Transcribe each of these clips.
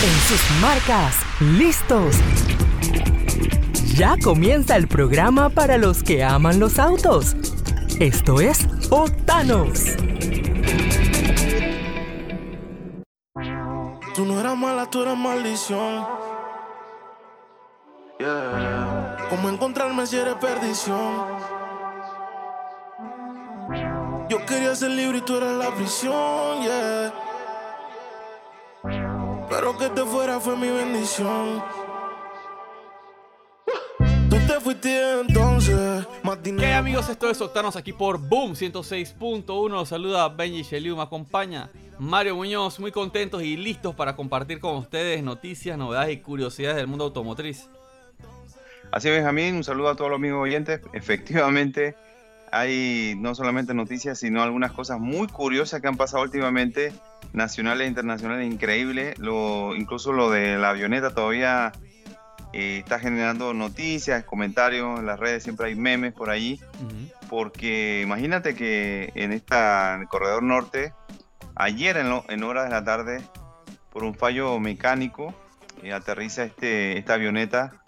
En sus marcas, listos. Ya comienza el programa para los que aman los autos. Esto es Octanos. Tú no eras mala, tú eras maldición. Yeah. ¿Cómo encontrarme si eres perdición? Yo quería ser libre y tú eras la prisión, yeah. Pero que te fuera fue mi bendición. Tú te fuiste entonces. ¿Qué amigos? Esto es Octanos aquí por Boom 106.1. Los saluda Benji Sheliu, me acompaña Mario Muñoz, muy contentos y listos para compartir con ustedes noticias, novedades y curiosidades del mundo automotriz. Así es, Benjamín, un saludo a todos los amigos oyentes. Efectivamente, hay no solamente noticias, sino algunas cosas muy curiosas que han pasado últimamente, nacionales e internacionales, increíble. Lo, incluso lo de la avioneta todavía eh, está generando noticias, comentarios en las redes, siempre hay memes por allí, porque imagínate que en esta en el corredor norte, ayer en, en horas de la tarde, por un fallo mecánico, eh, aterriza este, esta avioneta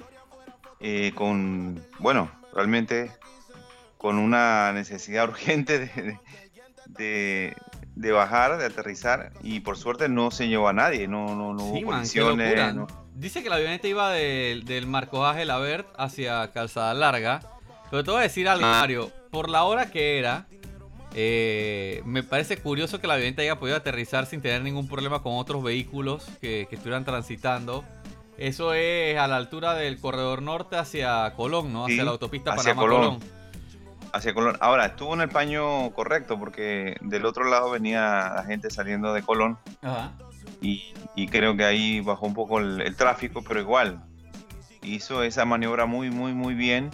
eh, con, bueno, realmente con una necesidad urgente de, de, de, bajar, de aterrizar, y por suerte no se llevó a nadie, no, no, no Sí, hubo man, qué no- Dice que la avioneta iba del, del Marco Ángel Avert hacia Calzada Larga. Pero te voy a decir algo, Mario. Por la hora que era, eh, me parece curioso que la avioneta haya podido aterrizar sin tener ningún problema con otros vehículos que, que estuvieran transitando. Eso es a la altura del corredor norte hacia Colón, ¿no? Hacia Sí, la autopista hacia Panamá-Colón. Hacia Colón. Ahora, estuvo en el paño correcto porque del otro lado venía la gente saliendo de Colón Ajá. y, y creo que ahí bajó un poco el, el tráfico, pero igual hizo esa maniobra muy, muy, muy bien.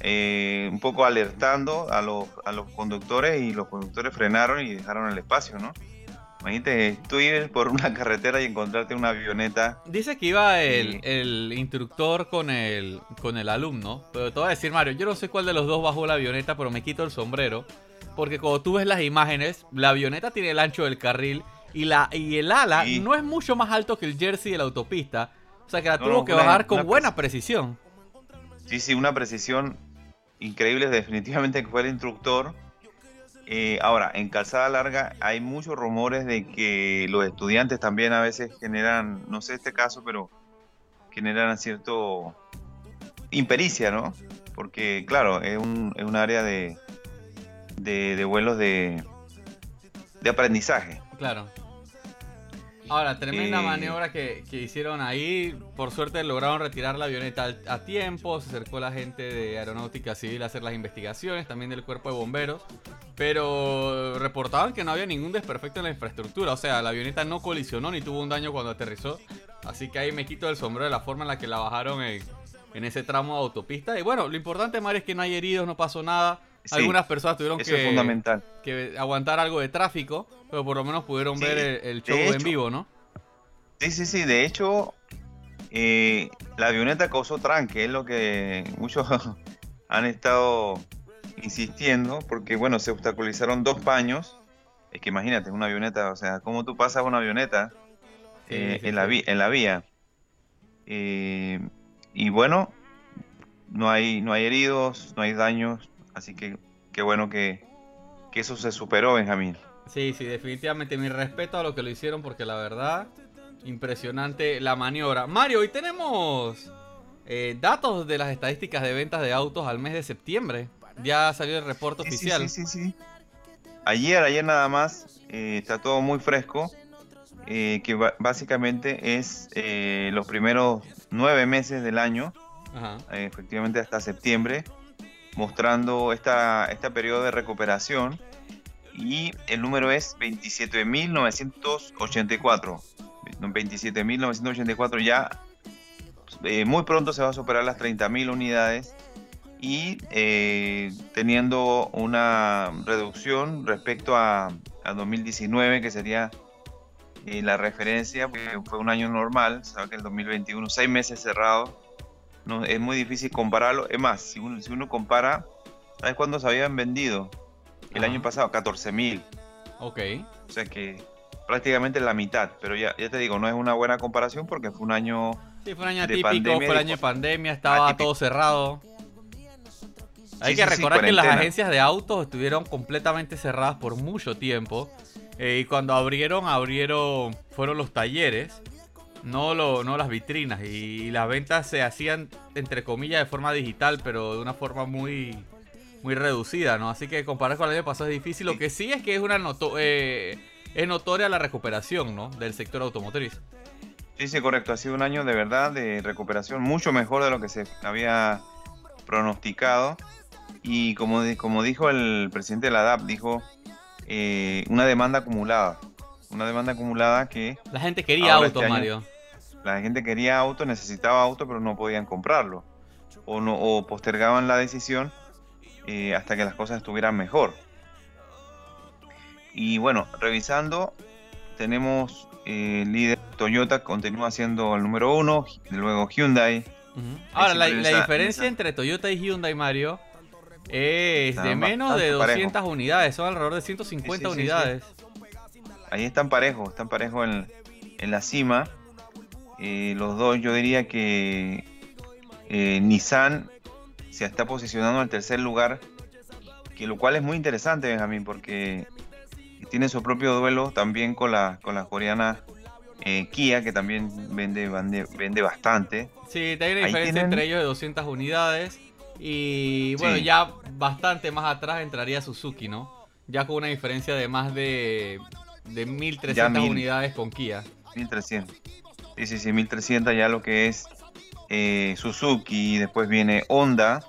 eh, un poco alertando a los, a los conductores y los conductores frenaron y dejaron el espacio, ¿no? Imagínate, tú ir por una carretera y encontrarte una avioneta. Dice que iba el, el instructor con el, con el alumno. Pero te voy a decir, Mario, yo no sé cuál de los dos bajó la avioneta, pero me quito el sombrero. Porque cuando tú ves las imágenes, la avioneta tiene el ancho del carril y, la, y el ala Sí. no es mucho más alto que el jersey de la autopista. O sea que la No, tuvo no, que una- bajar con buena precisión. Sí, sí, una precisión increíble, definitivamente que fue el instructor. Eh, ahora, en calzada larga hay muchos rumores de que los estudiantes también a veces generan, no sé este caso, pero generan cierto impericia, ¿no? Porque, claro, es un, es un área de, de, de vuelos de, de aprendizaje. Claro. Ahora, tremenda Eh, maniobra que, que hicieron ahí. Por suerte lograron retirar la avioneta al- a tiempo. Se acercó la gente de Aeronáutica Civil a hacer las investigaciones, también del cuerpo de bomberos. Pero reportaban que no había ningún desperfecto en la infraestructura. O sea, la avioneta no colisionó ni tuvo un daño cuando aterrizó. Así que ahí me quito el sombrero de la forma en la que la bajaron en, en ese tramo de autopista. Y bueno, lo importante, Mario, es que no hay heridos, no pasó nada. Sí, Algunas personas tuvieron Eso que es fundamental. que aguantar algo de tráfico, pero por lo menos pudieron Sí, ver el, show en vivo, ¿no? Sí, sí, sí. De hecho, eh, la avioneta causó tranque, es lo que muchos han estado insistiendo, porque bueno, se obstaculizaron dos paños. Es que imagínate, una avioneta, o sea, ¿cómo tú pasas una avioneta eh, sí, en, la en la vía? Eh, y bueno, no hay, no hay heridos, no hay daños, así que qué bueno que, que eso se superó, Benjamín. Sí, sí, definitivamente mi respeto a lo que lo hicieron porque la verdad, impresionante la maniobra. Mario, hoy tenemos eh, datos de las estadísticas de ventas de autos al mes de septiembre. Ya salió el reporte Sí, oficial. Sí, sí, sí. Ayer, ayer nada más, eh, está todo muy fresco, eh, que básicamente es eh, los primeros nueve meses del año, Ajá. efectivamente hasta septiembre, mostrando esta, este periodo de recuperación y el número es 27.984. 27.984 ya eh, muy pronto se va a superar las 30.000 unidades y eh, teniendo una reducción respecto a, a 2019 que sería eh, la referencia, porque fue un año normal, sabe que el 2021, seis meses cerrados, no, es muy difícil compararlo. Es más, si uno, si uno compara, ¿sabes cuándo se habían vendido? El año pasado, 14 mil. Ok. O sea que prácticamente la mitad. Pero ya, ya te digo, no es una buena comparación porque fue un año Sí, fue un año de típico, pandemia, fue el año de pandemia, estaba Atípico. todo cerrado. Hay Sí, que sí, sí, recordar que las agencias de autos estuvieron completamente cerradas por mucho tiempo. eh, y cuando abrieron, abrieron, fueron los talleres, no, lo, no las vitrinas. Y, las ventas se hacían, entre comillas, de forma digital, pero de una forma muy, muy reducida, ¿no? Así que comparar con el año pasado es difícil. Lo que sí es que es una noto- eh, es notoria la recuperación, ¿no? Del sector automotriz. Sí, sí, correcto. Ha sido un año de verdad de recuperación mucho mejor de lo que se había pronosticado. Y como, como dijo el presidente de la DAP, dijo eh, una demanda acumulada. Una demanda acumulada que La gente quería Ahora autos, este Mario. La gente quería auto, necesitaba auto, pero no podían comprarlo. O, no, o postergaban la decisión eh, hasta que las cosas estuvieran mejor. Y bueno, revisando, tenemos eh, el líder Toyota, continúa siendo el número uno, luego Hyundai. Ahora, la, la diferencia esa- entre Toyota y Hyundai, Mario, es de menos de bastante 200 unidades. Son alrededor de 150 Sí, sí, sí, sí. unidades. Ahí están parejos, están parejos en, en la cima. Eh, los dos, yo diría que eh, Nissan se está posicionando en el tercer lugar, que lo cual es muy interesante, Benjamín, porque tiene su propio duelo también con la, con la coreana eh, Kia, que también vende, vende, vende bastante. Sí, hay una diferencia tienen- entre ellos de 200 unidades. Y bueno, Sí. ya bastante más atrás entraría Suzuki, ¿no? Ya con una diferencia de más de, de 1300 mil. unidades con Kia. 1300. Sí, sí, sí, 1300 ya lo que es eh, Suzuki, después viene Honda,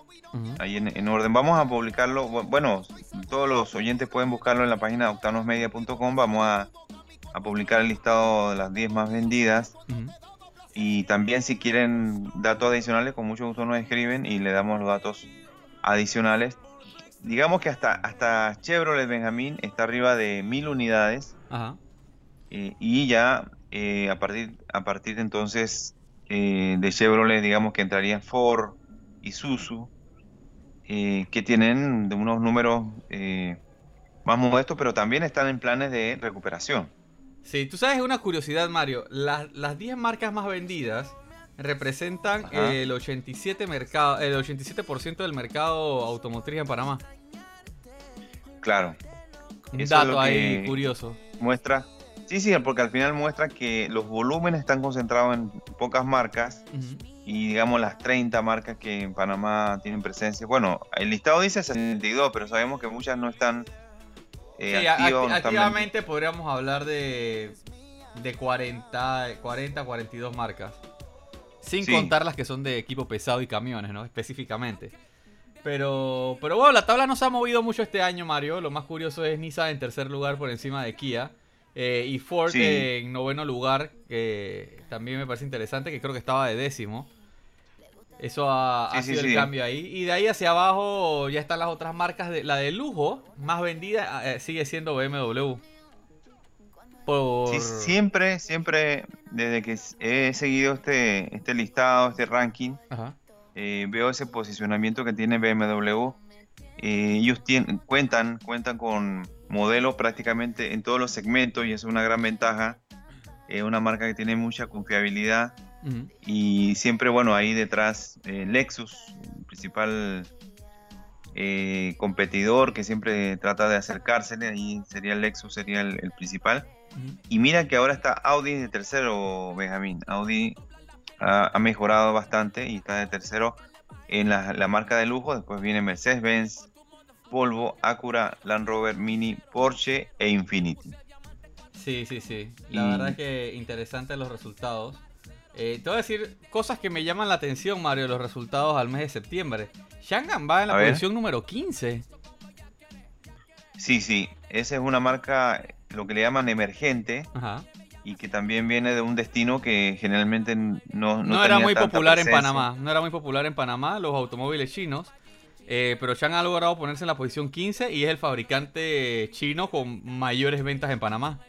ahí en, en orden. Vamos a publicarlo, bu- bueno, todos los oyentes pueden buscarlo en la página octanosmedia.com, vamos a, a publicar el listado de las 10 más vendidas y también si quieren datos adicionales, con mucho gusto nos escriben y le damos los datos adicionales. Digamos que hasta, hasta Chevrolet Benjamín está arriba de 1000 unidades Ajá. eh, y ya eh, a partir a partir de entonces eh, de Chevrolet digamos que entrarían Ford y Suzu eh, que tienen de unos números eh, más modestos pero también están en planes de recuperación Sí, tú sabes una curiosidad, Mario. Las, las 10 marcas más vendidas representan Ajá. el 87 mercado, el 87% del mercado automotriz en Panamá. claro Un Eso dato ahí curioso. muestra sí sí porque al final muestra que los volúmenes están concentrados en pocas marcas y digamos las 30 marcas que en Panamá tienen presencia bueno el listado dice 62 pero sabemos que muchas no están eh, Sí, activas no están activamente podríamos hablar de, de 40, 40, 42 marcas. Sin Sí. contar las que son de equipo pesado y camiones, ¿no? Específicamente. Pero, pero bueno, la tabla no se ha movido mucho este año, Mario. Lo más curioso es Nissan en tercer lugar por encima de Kia. Eh, y Ford Sí. en noveno lugar, que también me parece interesante, que creo que estaba de décimo. Eso ha, Sí, ha sí, sido el cambio ahí. Y de ahí hacia abajo ya están las otras marcas. De, la de lujo más vendida eh, sigue siendo BMW. Por... Siempre, siempre, desde que he seguido este, este listado, este ranking, Ajá. eh, veo ese posicionamiento que tiene BMW. Eh, ellos tienen, cuentan, cuentan con modelos prácticamente en todos los segmentos y es una gran ventaja. Es una marca que tiene mucha confiabilidad y siempre, bueno, ahí detrás eh, Lexus, principal eh, competidor que siempre trata de acercársele, ahí sería Lexus, sería el- el principal. Y mira que ahora está Audi de tercero, Benjamín. Audi ha, ha mejorado bastante y está de tercero en la, la marca de lujo. Después viene Mercedes-Benz, Volvo, Acura, Land Rover, Mini, Porsche e Infiniti. Sí, sí, sí. La Y- verdad es que interesantes los resultados. Eh, te voy a decir cosas que me llaman la atención, Mario, los resultados al mes de septiembre. Shanghai va en la A ver. posición número 15. Sí, sí, esa es una marca, lo que le llaman emergente Ajá. y que también viene de un destino que generalmente no, no, No, era muy tanta popular en. Panamá. No era muy popular en Panamá los automóviles chinos. Eh, pero Chang ha logrado ponerse en la posición 15 y es el fabricante chino con mayores ventas en Panamá.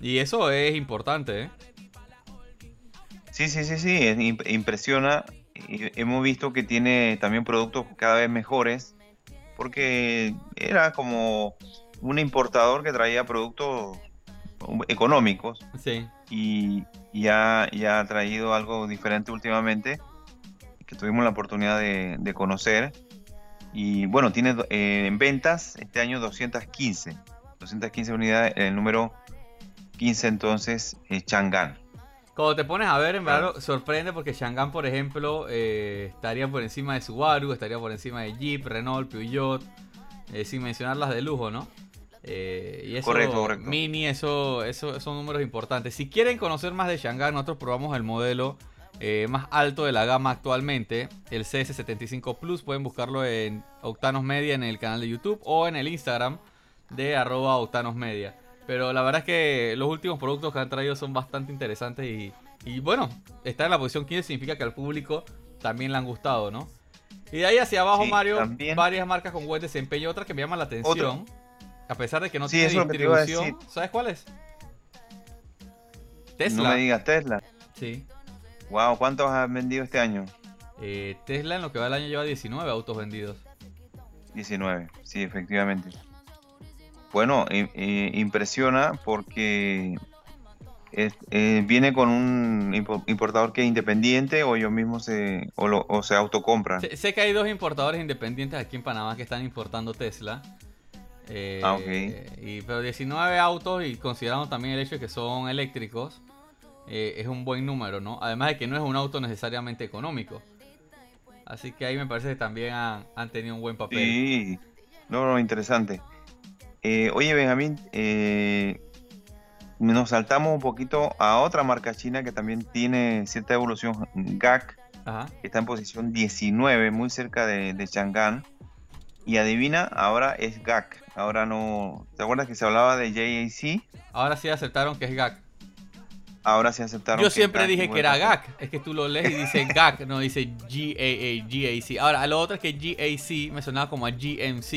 Y eso es importante, ¿eh? Sí, sí, sí, sí, es imp- impresiona. Hemos visto que tiene también productos cada vez mejores, porque era como un importador que traía productos económicos Sí. y, y ha, y ha traído algo diferente últimamente que tuvimos la oportunidad de, de conocer. Y bueno, tiene eh, en ventas este año 215, 215 unidades, el número 15 entonces es Chang'an. Cuando te pones a ver, en Claro. verdad sorprende porque Shangan, por ejemplo, eh, estaría por encima de Subaru, estaría por encima de Jeep, Renault, Peugeot, eh, sin mencionar las de lujo, ¿no? Eh, y eso, Correcto, correcto. Mini, eso, eso son números importantes. Si quieren conocer más de Shangan, nosotros probamos el modelo eh, más alto de la gama actualmente, el CS75 Plus. Pueden buscarlo en Octanos Media en el canal de YouTube o en el Instagram de arroba Octanos Media. Pero la verdad es que los últimos productos que han traído son bastante interesantes y, y bueno, estar en la posición 15 significa que al público también le han gustado, ¿no? Y de ahí hacia abajo, Sí, Mario, también. varias marcas con buen desempeño, otra que me llama la atención, a pesar de que no Sí, tiene distribución. ¿Sabes cuál es? No Tesla. me digas Tesla. Sí. Wow, ¿cuántos has vendido este año? Eh, Tesla en lo que va del año lleva 19 autos vendidos. 19, sí, efectivamente. Bueno, impresiona porque es- eh, viene con un impo- importador que es independiente o ellos mismos se, o, lo- o se autocompran. Sé, sé que hay dos importadores independientes aquí en Panamá que están importando Tesla. Eh, Ah, ok. y, pero 19 autos y considerando también el hecho de que son eléctricos, eh, es un buen número, ¿no? Además de que no es un auto necesariamente económico. Así que ahí me parece que también han, han tenido un buen papel. Sí, no, no, interesante. Eh, oye, Benjamín, eh, nos saltamos un poquito a otra marca china que también tiene cierta evolución, GAC, Ajá. que está en posición 19, muy cerca de, de Chang'an. Y adivina, ahora es GAC. Ahora no. ¿Te acuerdas que se hablaba de JAC? Ahora sí aceptaron que es GAC. Ahora sí aceptaron. Yo que siempre GAC, dije que era GAC. Es que tú lo lees y dice GAC, no dice GAA, GAC. Ahora, lo otro es que GAC me sonaba como a GMC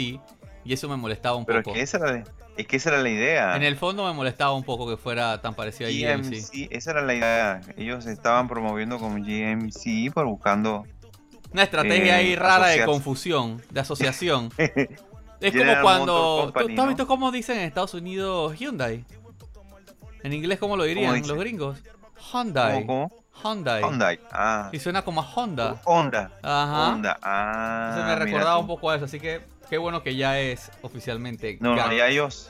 y eso me molestaba un Pero es poco. que, esa era, es que esa era la idea. En el fondo me molestaba un poco que fuera tan parecido a GMC. GMC, esa era la idea. Ellos estaban promoviendo como GMC por buscando. Una estrategia Eh, ahí rara de asociarse. confusión, de asociación. es como General cuando... Motor ¿Tú, Company, tú has ¿no? visto cómo dicen en Estados Unidos Hyundai? En inglés, ¿cómo lo dirían los gringos? Hyundai. ¿Cómo? cómo? Hyundai. Hyundai. Ah. Y suena como a Honda. Honda. Ajá. Honda. Ah. Entonces me recordaba un poco a eso, así que qué bueno que ya es oficialmente. No, no, ya ellos,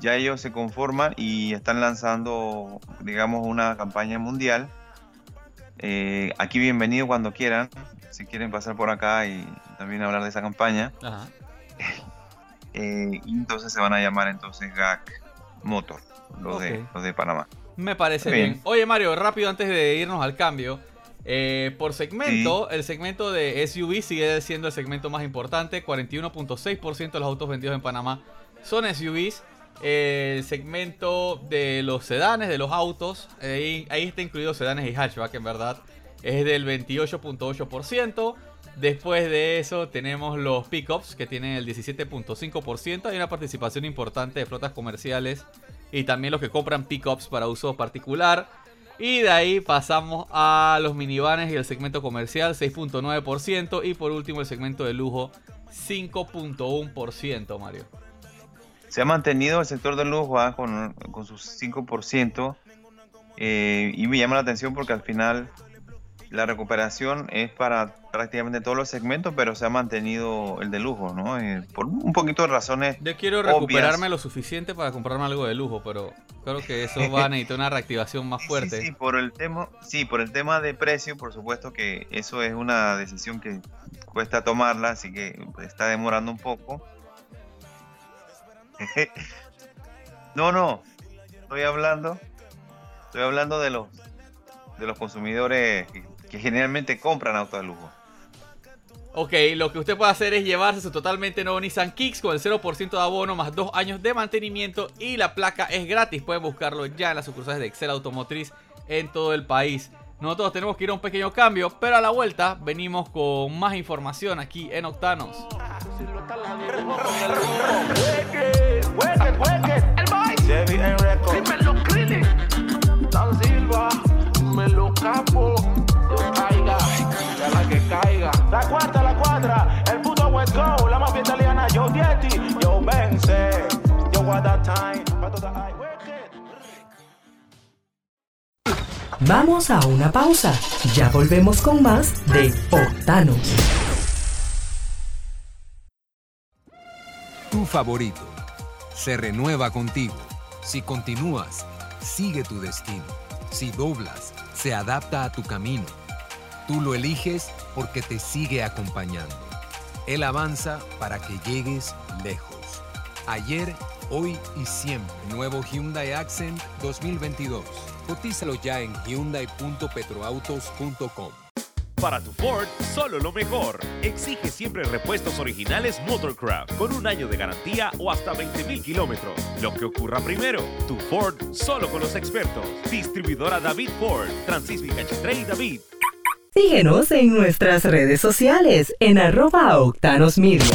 ya ellos se conforman y están lanzando, digamos, una campaña mundial. Eh, aquí bienvenido cuando quieran, si quieren pasar por acá y también hablar de esa campaña. Ajá. Eh, y entonces se van a llamar entonces GAC Motor, los, de, Ok. los de Panamá. Me parece bien. bien. Oye, Mario, rápido antes de irnos al cambio. eh, por segmento, el segmento de SUV sigue siendo el segmento más importante. 41.6% de los autos vendidos en Panamá son SUVs. El segmento de los sedanes, de los autos, ahí, ahí está incluido sedanes y hatchback, en verdad, es del 28.8%. Después de eso tenemos los pickups que tienen el 17.5%. Hay una participación importante de flotas comerciales y también los que compran pickups para uso particular. Y de ahí pasamos a los minivanes y el segmento comercial 6.9% y por último el segmento de lujo 5.1%, Mario. Se ha mantenido el sector del lujo ah, con, con sus 5%. eh, y me llama la atención porque al final la recuperación es para prácticamente todos los segmentos, pero se ha mantenido el de lujo, ¿no? Eh, por un poquito de razones. Yo quiero Obvias. recuperarme lo suficiente para comprarme algo de lujo, pero creo que eso va a necesitar una reactivación más Sí, fuerte. Sí, sí, por el tema, sí, por el tema de precio, por supuesto que eso es una decisión que cuesta tomarla, así que está demorando un poco. no, no, estoy hablando, estoy hablando de los de los consumidores que, generalmente compran autos de lujo. Ok, lo que usted puede hacer es llevarse su totalmente nuevo Nissan Kicks con el 0% de abono más 2 años de mantenimiento y la placa es gratis. Pueden buscarlo ya en las sucursales de Excel Automotriz en todo el país. Nosotros tenemos que ir a un pequeño cambio, pero a la vuelta venimos con más información aquí en Octanos. Vamos a una pausa. Ya volvemos con más de Octanos. Tu favorito se renueva contigo. Si continúas, sigue tu destino. Si doblas, se adapta a tu camino. Tú lo eliges porque te sigue acompañando. Él avanza para que llegues lejos. Ayer, hoy y siempre. Nuevo Hyundai Accent 2022. Cotízalo ya en hyundai.petroautos.com. Para tu Ford, solo lo mejor. Exige siempre repuestos originales Motorcraft con un año de garantía o hasta 20.000 kilómetros. Lo que ocurra primero, tu Ford solo con los expertos. Distribuidora David Ford, Francisco Cachetre y David. Síguenos en nuestras redes sociales en arroba Octanos Media.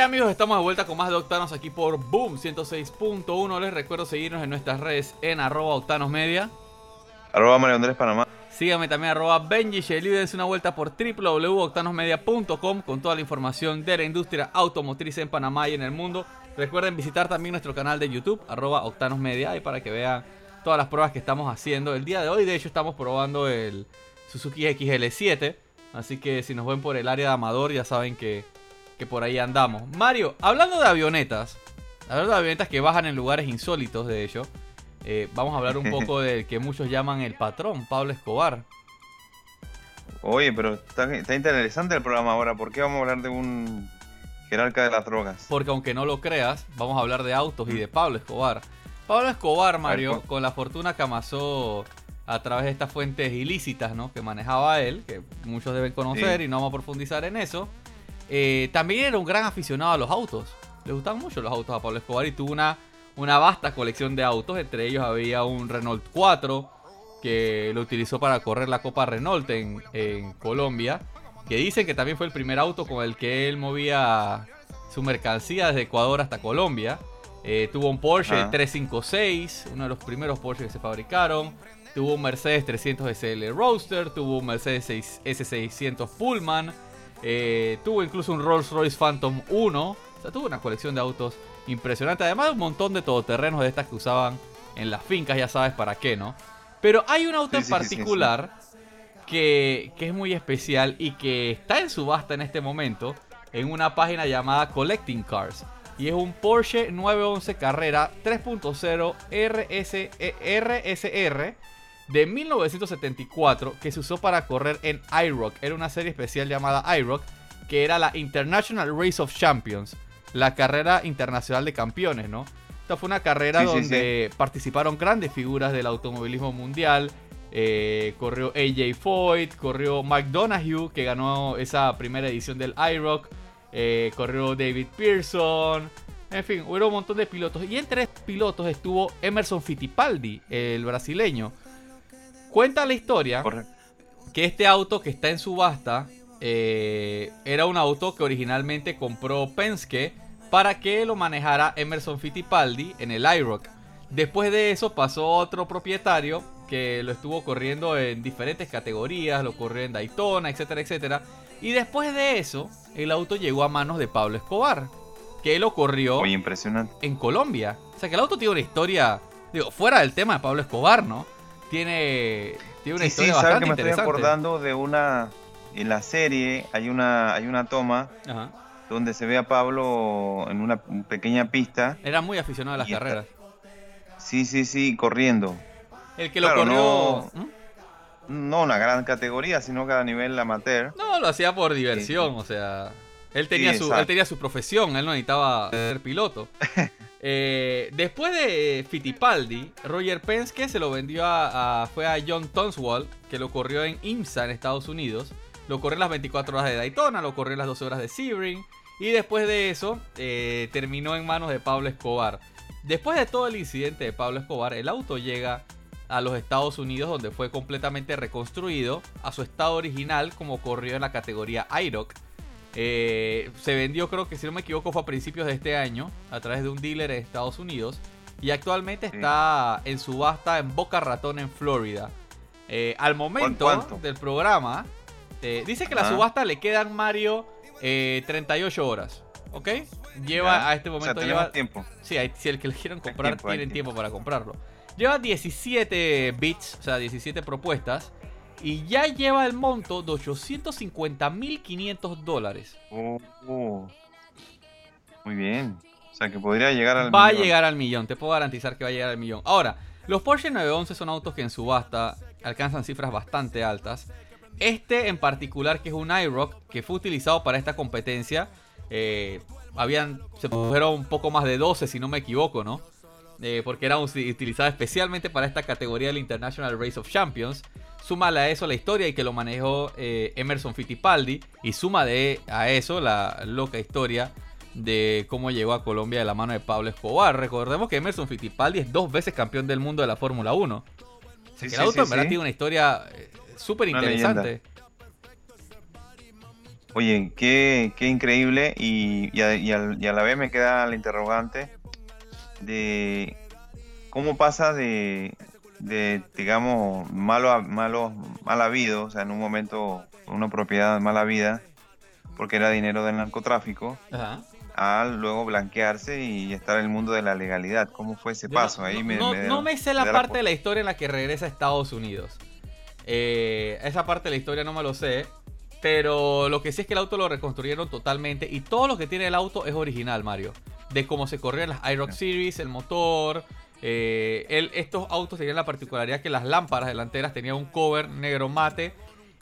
hay amigos? Estamos de vuelta con más de Octanos aquí por Boom 106.1. Les recuerdo seguirnos en nuestras redes en arroba Octanos Media. Arroba Mario Andrés Panamá. Síganme también arroba Benji Shelly. Dense una vuelta por www.octanosmedia.com con toda la información de la industria automotriz en Panamá y en el mundo. Recuerden visitar también nuestro canal de YouTube, arroba Octanos Media, y para que vean todas las pruebas que estamos haciendo. El día de hoy, de hecho, estamos probando el Suzuki XL7. Así que si nos ven por el área de Amador, ya saben que, que por ahí andamos. Mario, hablando de avionetas, hablando de avionetas que bajan en lugares insólitos, de hecho, eh, vamos a hablar un poco del que muchos llaman el patrón, Pablo Escobar. Oye, pero está, está interesante el programa ahora. ¿Por qué vamos a hablar de un jerarca de las drogas? Porque aunque no lo creas, vamos a hablar de autos y de Pablo Escobar. Pablo Escobar, Mario, con la fortuna que amasó a través de estas fuentes ilícitas ¿no? que manejaba él, que muchos deben conocer Sí. y no vamos a profundizar en eso, eh, también era un gran aficionado a los autos. Le gustaban mucho los autos a Pablo Escobar y tuvo una, una vasta colección de autos. Entre ellos había un Renault 4 que lo utilizó para correr la Copa Renault en, en Colombia. Que dicen que también fue el primer auto con el que él movía su mercancía desde Ecuador hasta Colombia. Eh, tuvo un Porsche Ah. 356, uno de los primeros Porsche que se fabricaron. Tuvo un Mercedes 300 SL Roadster, tuvo un Mercedes 6 S600 Pullman, eh, tuvo incluso un Rolls Royce Phantom 1. O sea, tuvo una colección de autos impresionante. Además, un montón de todoterrenos de estas que usaban en las fincas, ya sabes para qué, ¿no? Pero hay un auto Sí, en sí, sí, particular Que, que es muy especial y que está en subasta en este momento en una página llamada Collecting Cars. Y es un Porsche 911 Carrera 3.0 RS, RSR de 1974 que se usó para correr en IROC. Era una serie especial llamada IROC que era la International Race of Champions, la carrera internacional de campeones, ¿no? Esta fue una carrera Sí, sí, donde participaron grandes figuras del automovilismo mundial. Eh, corrió AJ Foyt, corrió Mike Donahue, que ganó esa primera edición del IROC. eh, corrió David Pearson. En fin, hubo un montón de pilotos. Y entre pilotos estuvo Emerson Fittipaldi, el brasileño. Cuenta la historia Correcto. que este auto que está en subasta eh, era un auto que originalmente compró Penske para que lo manejara Emerson Fittipaldi en el IROC. Después de eso pasó otro propietario que lo estuvo corriendo en diferentes categorías, lo corrió en Daytona, etcétera, etcétera. Y después de eso, el auto llegó a manos de Pablo Escobar, que lo corrió Muy impresionante. en Colombia. O sea que el auto tiene una historia, digo, fuera del tema de Pablo Escobar, ¿no? Tiene, tiene una Sí, sí, historia sabes bastante que me estoy interesante. acordando de una. En la serie hay una, hay una toma Ajá. donde se ve a Pablo en una pequeña pista. Era muy aficionado a las Y está- carreras. Sí, sí, sí, corriendo. El que lo Claro, corrió. no- ¿Mm? No una gran categoría, sino que a nivel amateur. No, lo hacía por diversión, o sea. Él tenía, Sí, su, él tenía su profesión, él no necesitaba ser piloto. Eh, después de Fittipaldi, Roger Penske se lo vendió a, fue a John Tonswall, que lo corrió en IMSA en Estados Unidos. Lo corrió en las 24 horas de Daytona, lo corrió en las 12 horas de Sebring. Y después de eso, eh, terminó en manos de Pablo Escobar. Después de todo el incidente de Pablo Escobar, el auto llega a los Estados Unidos, donde fue completamente reconstruido a su estado original, como corrió en la categoría IROC. Eh, se vendió, creo que si no me equivoco, fue a principios de este año, a través de un dealer en Estados Unidos. Y actualmente está en subasta en Boca Ratón, en Florida. Eh, al momento ¿Cuánto? del programa, eh, dice que la subasta le quedan, Mario, eh, 38 horas. ¿Ok? Lleva Ya. a este O sea, momento. lleva, tiempo. Sí, hay- si el que le quieran comprar, tiempo, tienen tiempo tiempo. para comprarlo. Lleva 17 bits, o sea, 17 propuestas. Y ya lleva el monto de 850.500 dólares. Oh, oh. Muy bien. O sea, que podría llegar al Va a millón. llegar al millón, te puedo garantizar que va a llegar al millón. Ahora, los Porsche 911 son autos que en subasta alcanzan cifras bastante altas. Este en particular, que es un iRock, que fue utilizado para esta competencia, eh, habían, se produjeron un poco más de 12, si no me equivoco, ¿no? Eh, porque era utilizado especialmente para esta categoría del International Race of Champions. Súmale a eso la historia y que lo manejó eh, Emerson Fittipaldi. Y suma de, a eso la loca historia de cómo llegó a Colombia de la mano de Pablo Escobar. Recordemos que Emerson Fittipaldi es dos veces campeón del mundo de la Fórmula 1. O sea, Sí, el auto sí, en verdad tiene una historia eh, súper interesante. Oye, qué, qué increíble y, y a, y a la vez me queda la interrogante de cómo pasa de, de, digamos, malo, a- malo, mal habido, o sea, en un momento una propiedad mala vida, porque era dinero del narcotráfico, Ajá. a luego blanquearse y estar en el mundo de la legalidad. ¿Cómo fue ese Yo paso? no, Ahí no- me, no- me da- no me sé la parte de la historia en la que regresa a Estados Unidos. Eh, esa parte de la historia no me lo sé. Pero lo que sí es que el auto lo reconstruyeron totalmente. Y todo lo que tiene el auto es original, Mario. De cómo se corrían las iRock Series, el motor. Eh, el- estos autos tenían la particularidad que las lámparas delanteras tenían un cover negro mate.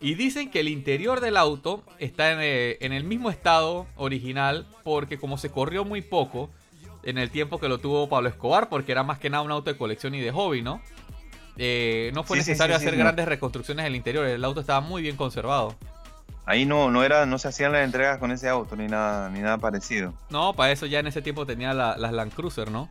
Y dicen que el interior del auto está en, eh, en el mismo estado original. Porque como se corrió muy poco en el tiempo que lo tuvo Pablo Escobar, porque era más que nada un auto de colección y de hobby, ¿no? Eh, no fue Sí, necesario sí, sí, hacer grandes reconstrucciones en el interior. El auto estaba muy bien conservado. Ahí no, no era, no se hacían las entregas con ese auto ni nada, ni nada parecido. No, para eso ya en ese tiempo tenía la- las Land Cruiser, ¿no?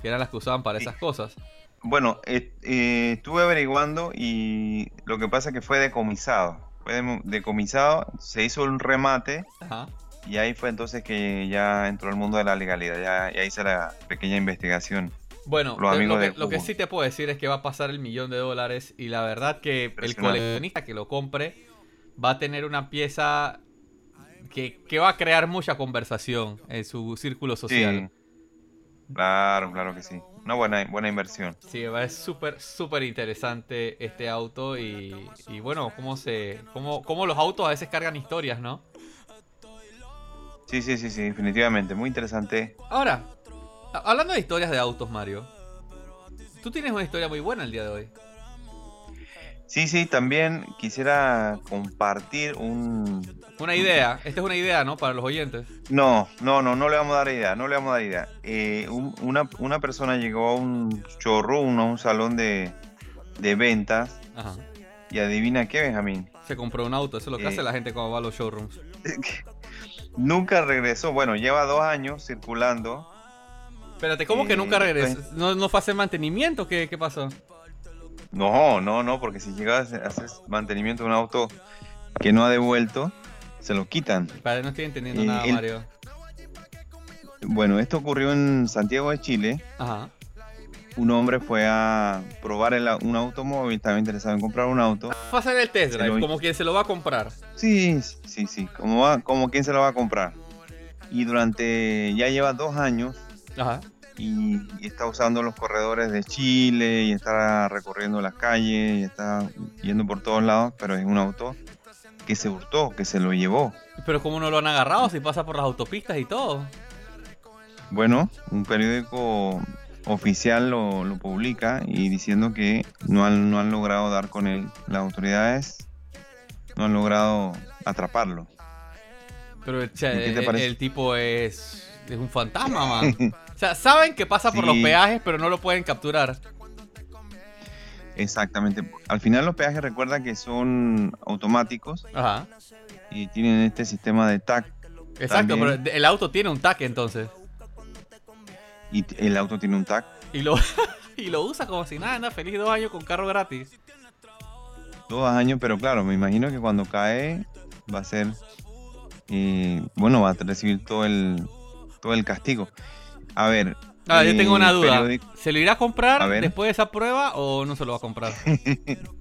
Que eran las que usaban para Sí. esas cosas. Bueno, eh, eh, estuve averiguando y lo que pasa es que fue decomisado. Fue decomisado, se hizo un remate Ajá. y ahí fue entonces que ya entró el mundo de la legalidad. Ya, ya hice la pequeña investigación. Bueno, lo- que, lo sí te puedo decir es que va a pasar el millón de dólares y la verdad que el coleccionista que lo compre va a tener una pieza que, que va a crear mucha conversación en su círculo social. Sí, claro, claro que sí. Una buena, buena inversión. Sí, es súper, súper interesante este auto y, y bueno, cómo, se, cómo, cómo los autos a veces cargan historias, ¿no? Sí, sí, sí, sí, definitivamente. Muy interesante. Ahora, hablando de historias de autos, Mario, tú tienes una historia muy buena el día de hoy. Sí, sí, también quisiera compartir un... Una idea, esta es una idea, ¿no? Para los oyentes. No, no, no, no le vamos a dar idea, no le vamos a dar idea. Eh, un- una, una persona llegó a un showroom, a un salón de, de ventas, Ajá. y adivina qué, Benjamín. Se compró un auto, eso es lo que Eh. hace la gente cuando va a los showrooms. Nunca regresó, bueno, lleva dos años circulando. Espérate, ¿cómo que Eh, nunca regresó? pues- ¿No, ¿No fue a hacer mantenimiento? ¿Qué, qué pasó? No, no, no, porque si llegas a hacer mantenimiento de un auto que no ha devuelto, se lo quitan. Espérate, no estoy entendiendo Eh, nada, el- Mario. Bueno, esto ocurrió en Santiago de Chile. Ajá. Un hombre fue a probar el un automóvil, estaba interesado en comprar un auto. Fue a hacer el test drive, lo- como quien se lo va a comprar. Sí, sí, sí, como, va, como quien se lo va a comprar. Y durante, ya lleva dos años Ajá. Y, y está usando los corredores de Chile y está recorriendo las calles y está yendo por todos lados, pero es un auto que se hurtó, que se lo llevó. Pero como no lo han agarrado si pasa por las autopistas y todo. Bueno, un periódico oficial lo, lo publica y diciendo que no han, no han logrado dar con él. Las autoridades no han logrado atraparlo. Pero o sea, ¿Y qué te el, parece? el tipo es, es un fantasma, man. O sea, saben que pasa por los peajes, pero no lo pueden capturar. Exactamente. Al final los peajes recuerda que son automáticos Ajá. y tienen este sistema de TAC Exacto, También. pero el auto tiene un TAC entonces. y el auto tiene un TAC. Y lo, y lo usa como si nada, anda feliz dos años con carro gratis. Dos años, pero claro, me imagino que cuando cae va a ser, eh, bueno, va a recibir todo el, todo el castigo. A ver. Ah, yo tengo una eh, duda. periódico- ¿Se lo irá a comprar A después de esa prueba o no se lo va a comprar?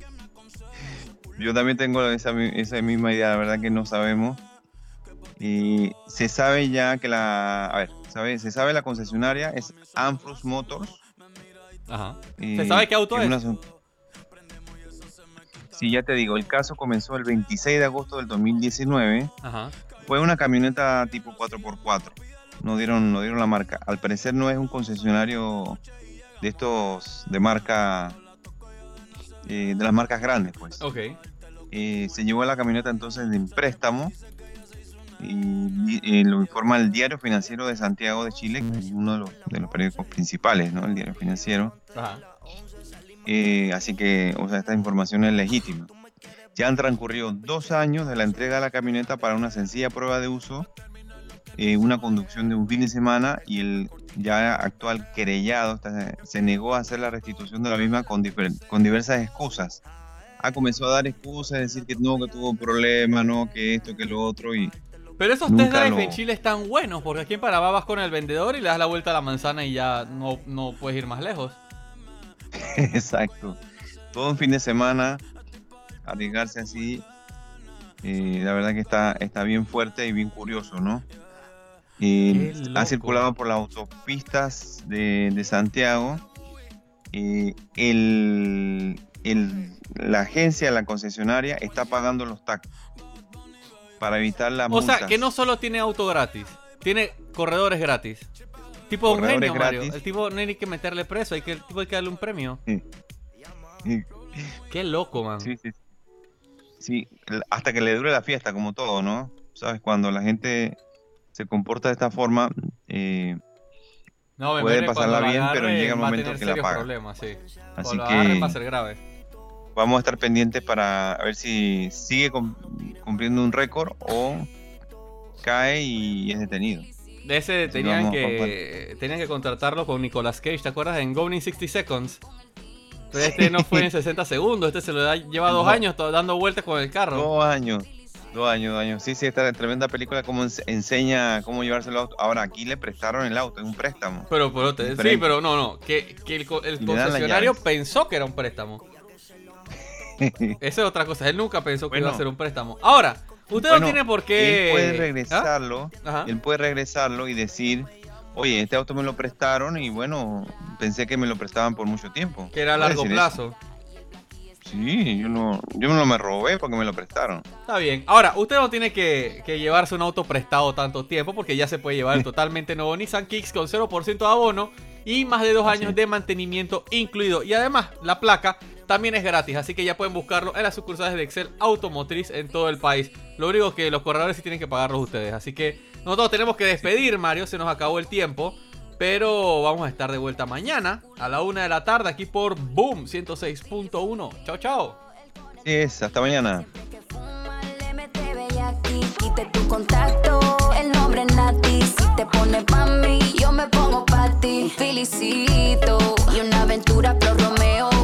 Yo también tengo esa, esa misma idea, la verdad que no sabemos. Y se sabe ya que la, a ver, sabe, se sabe la concesionaria es Ambrose Motors. Ajá. ¿Se sabe qué auto es? una- Sí, ya te digo, el caso comenzó el 26 de agosto del 2019. Ajá. Fue una camioneta tipo 4x4. No dieron, no dieron la marca. Al parecer no es un concesionario de estos de marca, eh, de las marcas grandes, pues. Ok. Eh, se llevó la camioneta entonces en préstamo y, y, lo informa el Diario Financiero de Santiago de Chile, que es uno de los, de los periódicos principales, ¿no? El Diario Financiero. Ajá. Eh, así que, o sea, esta información es legítima. Ya han transcurrido dos años de la entrega de la camioneta para una sencilla prueba de uso, eh, una conducción de un fin de semana y el ya actual querellado se negó a hacer la restitución de la misma con, con diversas excusas. Ha comenzado a dar excusas, decir que no, que tuvo un problema, no, que esto, que lo otro y Pero esos test drive lo- en Chile están buenos, porque aquí en Panamá vas con el vendedor y le das la vuelta a la manzana y ya no, no puedes ir más lejos. Exacto. Todo un fin de semana, arriesgarse así, eh, la verdad que está, está bien fuerte y bien curioso, ¿no? Eh, ha circulado por las autopistas de, de Santiago. eh, el, el- la agencia, la concesionaria, está pagando los taxis para evitar las O multas. sea, que no solo tiene auto gratis, tiene corredores gratis. Tipo un Corredores genio, Mario. gratis. El tipo no hay ni que meterle preso, hay que, el tipo hay que darle un premio. Sí, Qué loco, man. sí, sí. Sí, hasta que le dure la fiesta, como todo, ¿no? Sabes, cuando la gente se comporta de esta forma, eh, No, Puede pasarla bien, pero llega el momento que la paga. problemas, sí. así que va a ser grave. vamos a estar pendientes para ver si sigue cum- cumpliendo un récord o cae y es detenido. De ese tenían que tenían que contratarlo con Nicolas Cage, ¿te acuerdas? En Going in 60 Seconds. Pero este no fue en 60 segundos, este se lo da, lleva dos años dando vueltas con el carro. Dos años, dos años, dos años. Sí, sí, esta tremenda película como ens- enseña cómo llevarse el auto. Ahora, aquí le prestaron el auto, es un préstamo. Pero, pero te- sí, pero no, no. Que, que el, el concesionario pensó que era un préstamo. Esa es otra cosa. Él nunca pensó que iba a Bueno. ser un préstamo. Ahora, usted Bueno, no tiene por qué. Él puede ¿Ah? regresarlo, Ajá. él puede regresarlo y decir, oye, este auto me lo prestaron y bueno, pensé que me lo prestaban por mucho tiempo. Que era a largo decir eso. Sí, yo no, yo no me robé porque me lo prestaron. Está bien. Ahora, usted no tiene que, que llevarse un auto prestado tanto tiempo porque ya se puede llevar el totalmente nuevo Nissan Kicks con 0% de abono y más de dos Así años de mantenimiento incluido. Y además, la placa también es gratis, así que ya pueden buscarlo en las sucursales de Excel Automotriz en todo el país. Lo único que los corredores sí tienen que pagarlos ustedes. Así que nosotros tenemos que despedir, Mario, se nos acabó el tiempo. Pero vamos a estar de vuelta mañana a la una de la tarde aquí por Boom 106.1. Chao, chao. Así es, hasta mañana. quite tu contacto, el nombre es Nati. Si te pones pa' mí, yo me pongo pa' ti. Felicito y una aventura pro Romeo.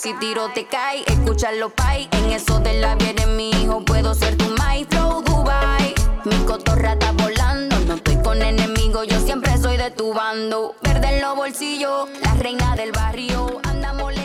Si tiro te cae. Escucharlo pay, en eso de la eres mi hijo. Puedo ser tu my flow Dubai. Mi cotorra está volando, no estoy con enemigos, yo siempre soy de tu bando. Verde en los bolsillos, la reina del barrio, andamos.